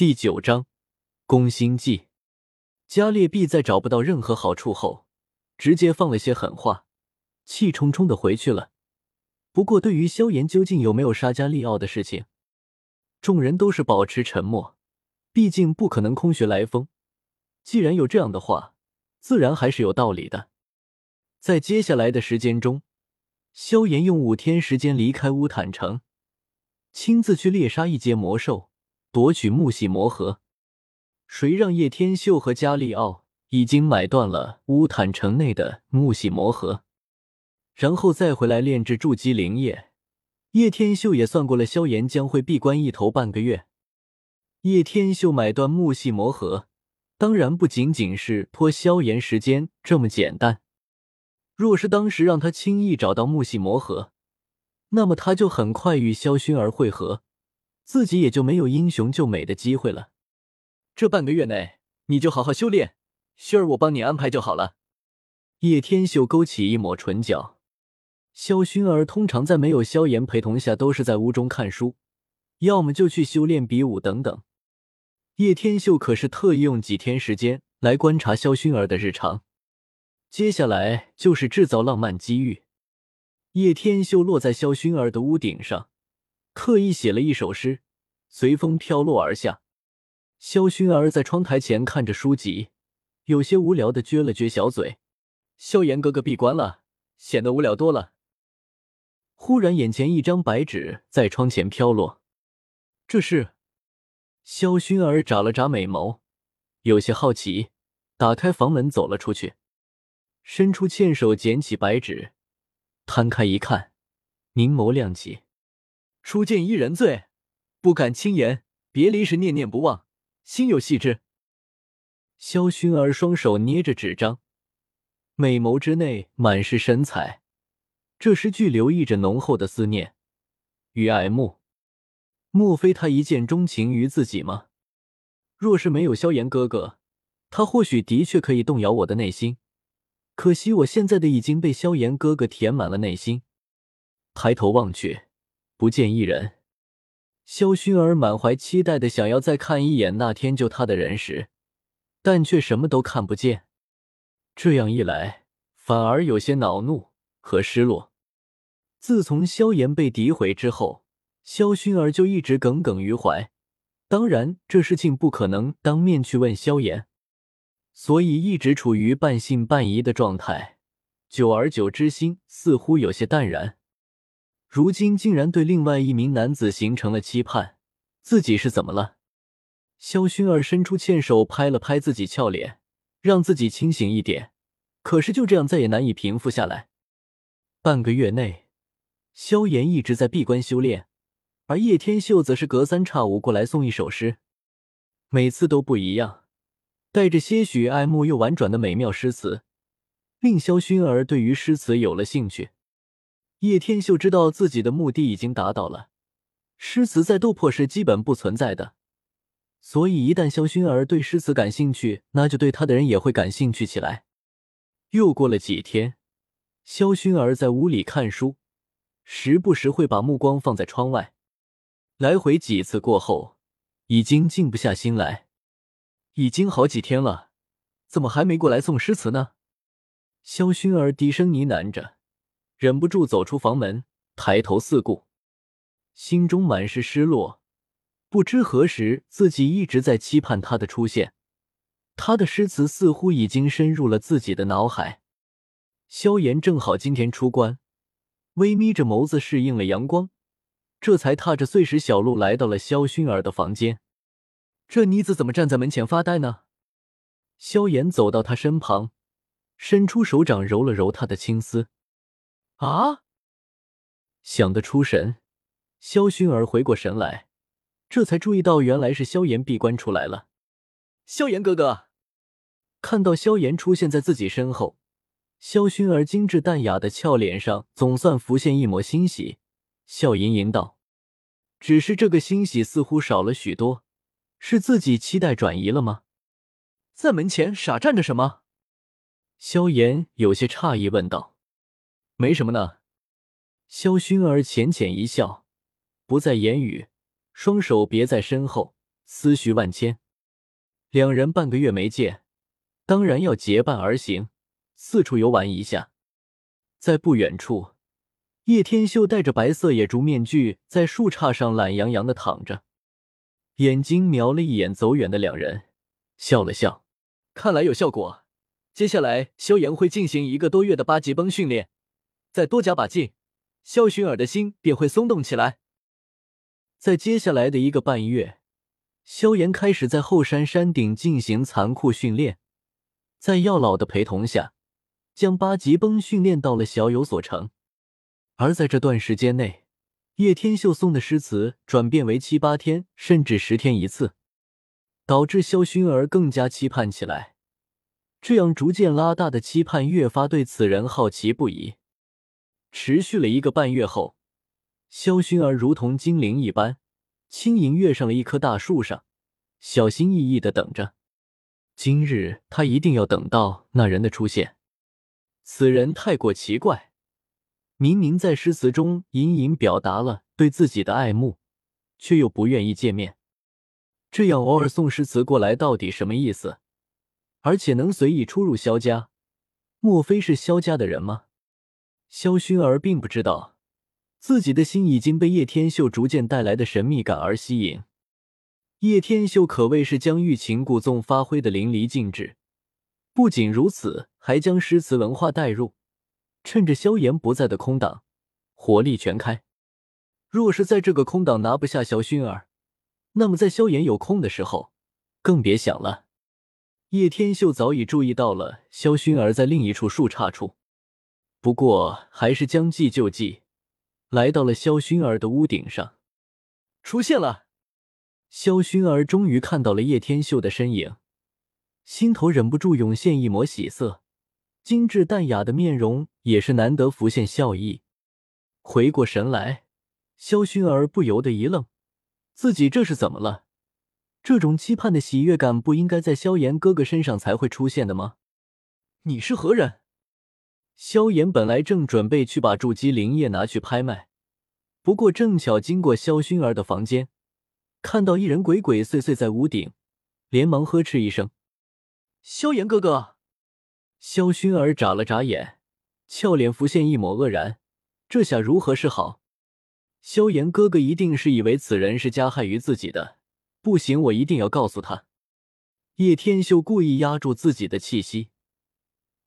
第九章攻心计。加列毕在找不到任何好处后，直接放了些狠话，气冲冲的回去了。不过，对于萧炎究竟有没有杀加利奥的事情，众人都是保持沉默。毕竟不可能空穴来风。既然有这样的话，自然还是有道理的。在接下来的时间中，萧炎用五天时间离开乌坦城，亲自去猎杀一阶魔兽。夺取木系魔核，谁让叶天秀和加利奥已经买断了乌坦城内的木系魔核，然后再回来炼制筑基灵液。叶天秀也算过了，萧炎将会闭关一头半个月。叶天秀买断木系魔核，当然不仅仅是拖萧炎时间这么简单。若是当时让他轻易找到木系魔核，那么他就很快与萧薰儿会合。自己也就没有英雄救美的机会了。这半个月内，你就好好修炼，薰儿我帮你安排就好了。叶天秀勾起一抹唇角。萧薰儿通常在没有萧炎陪同下，都是在屋中看书，要么就去修炼比武等等。叶天秀可是特意用几天时间来观察萧薰儿的日常。接下来就是制造浪漫机遇。叶天秀落在萧薰儿的屋顶上。特意写了一首诗，随风飘落而下。萧薰儿在窗台前看着书籍，有些无聊的撅了撅小嘴。萧炎哥哥闭关了，显得无聊多了。忽然，眼前一张白纸在窗前飘落，这是？萧薰儿眨了眨美眸，有些好奇，打开房门走了出去，伸出纤手捡起白纸，摊开一看，凝眸亮起。初见一人醉，不敢轻言。别离时念念不忘，心有系之。萧薰儿双手捏着纸张，美眸之内满是神采。这诗句留意着浓厚的思念与爱慕。莫非他一见钟情于自己吗？若是没有萧炎哥哥，他或许的确可以动摇我的内心。可惜我现在的已经被萧炎哥哥填满了内心。抬头望去。不见一人，萧薰儿满怀期待的想要再看一眼那天救他的人时，但却什么都看不见。这样一来，反而有些恼怒和失落。自从萧炎被诋毁之后，萧薰儿就一直耿耿于怀。当然，这事情不可能当面去问萧炎，所以一直处于半信半疑的状态。久而久之，心似乎有些淡然。如今竟然对另外一名男子形成了期盼，自己是怎么了？萧薰儿伸出纤手拍了拍自己俏脸，让自己清醒一点。可是就这样再也难以平复下来。半个月内，萧炎一直在闭关修炼，而叶天秀则是隔三差五过来送一首诗，每次都不一样，带着些许爱慕又婉转的美妙诗词，令萧薰儿对于诗词有了兴趣。叶天秀知道自己的目的已经达到了，诗词在斗破是基本不存在的，所以一旦萧薰儿对诗词感兴趣，那就对他的人也会感兴趣起来。又过了几天，萧薰儿在屋里看书，时不时会把目光放在窗外，来回几次过后，已经静不下心来。已经好几天了，怎么还没过来送诗词呢？萧薰儿低声呢喃着。忍不住走出房门，抬头四顾，心中满是失落。不知何时，自己一直在期盼他的出现。他的诗词似乎已经深入了自己的脑海。萧炎正好今天出关，微眯着眸子适应了阳光，这才踏着碎石小路来到了萧薰儿的房间。这妮子怎么站在门前发呆呢？萧炎走到他身旁，伸出手掌揉了揉他的青丝。啊！想得出神，萧薰儿回过神来，这才注意到原来是萧炎闭关出来了。萧炎哥哥，看到萧炎出现在自己身后，萧薰儿精致淡雅的俏脸上总算浮现一抹欣喜，笑盈盈道：“只是这个欣喜似乎少了许多，是自己期待转移了吗？”在门前傻站着什么？萧炎有些诧异问道。没什么呢，萧薰儿浅浅一笑，不再言语，双手别在身后，思绪万千。两人半个月没见，当然要结伴而行，四处游玩一下。在不远处，叶天秀戴着白色野猪面具，在树杈上懒洋洋的躺着，眼睛瞄了一眼走远的两人，笑了笑，看来有效果。接下来，萧炎会进行一个多月的八级崩训练，再多加把劲，萧薰儿的心便会松动起来。在接下来的一个半月，萧炎开始在后山山顶进行残酷训练，在药老的陪同下，将八级崩训练到了小有所成。而在这段时间内，叶天秀送的诗词转变为七八天甚至十天一次，导致萧薰儿更加期盼起来。这样逐渐拉大的期盼，越发对此人好奇不已。持续了一个半月后，萧薰儿如同精灵一般，轻盈跃上了一棵大树上，小心翼翼的等着。今日他一定要等到那人的出现。此人太过奇怪，明明在诗词中隐隐表达了对自己的爱慕，却又不愿意见面。这样偶尔送诗词过来，到底什么意思？而且能随意出入萧家，莫非是萧家的人吗？萧薰儿并不知道，自己的心已经被叶天秀逐渐带来的神秘感而吸引。叶天秀可谓是将欲擒故纵发挥的淋漓尽致，不仅如此，还将诗词文化带入，趁着萧炎不在的空档，火力全开。若是在这个空档拿不下萧薰儿，那么在萧炎有空的时候，更别想了。叶天秀早已注意到了萧薰儿在另一处树杈处，不过还是将计就计，来到了萧薰儿的屋顶上。出现了，萧薰儿终于看到了叶天秀的身影，心头忍不住涌现一抹喜色，精致淡雅的面容也是难得浮现笑意。回过神来，萧薰儿不由得一愣，自己这是怎么了？这种期盼的喜悦感不应该在萧炎哥哥身上才会出现的吗？你是何人？萧炎本来正准备去把筑基灵液拿去拍卖，不过正巧经过萧薰儿的房间，看到一人鬼鬼祟祟在屋顶，连忙呵斥一声：“萧炎哥哥！”萧薰儿眨了眨眼，俏脸浮现一抹愕然，这下如何是好？萧炎哥哥一定是以为此人是加害于自己的。不行，我一定要告诉他。叶天秀故意压住自己的气息，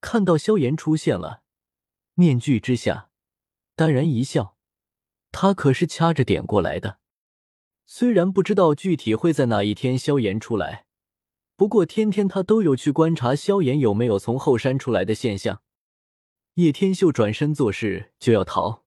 看到萧炎出现了，面具之下淡然一笑。他可是掐着点过来的。虽然不知道具体会在哪一天萧炎出来，不过天天他都有去观察萧炎有没有从后山出来的现象。叶天秀转身做事就要逃。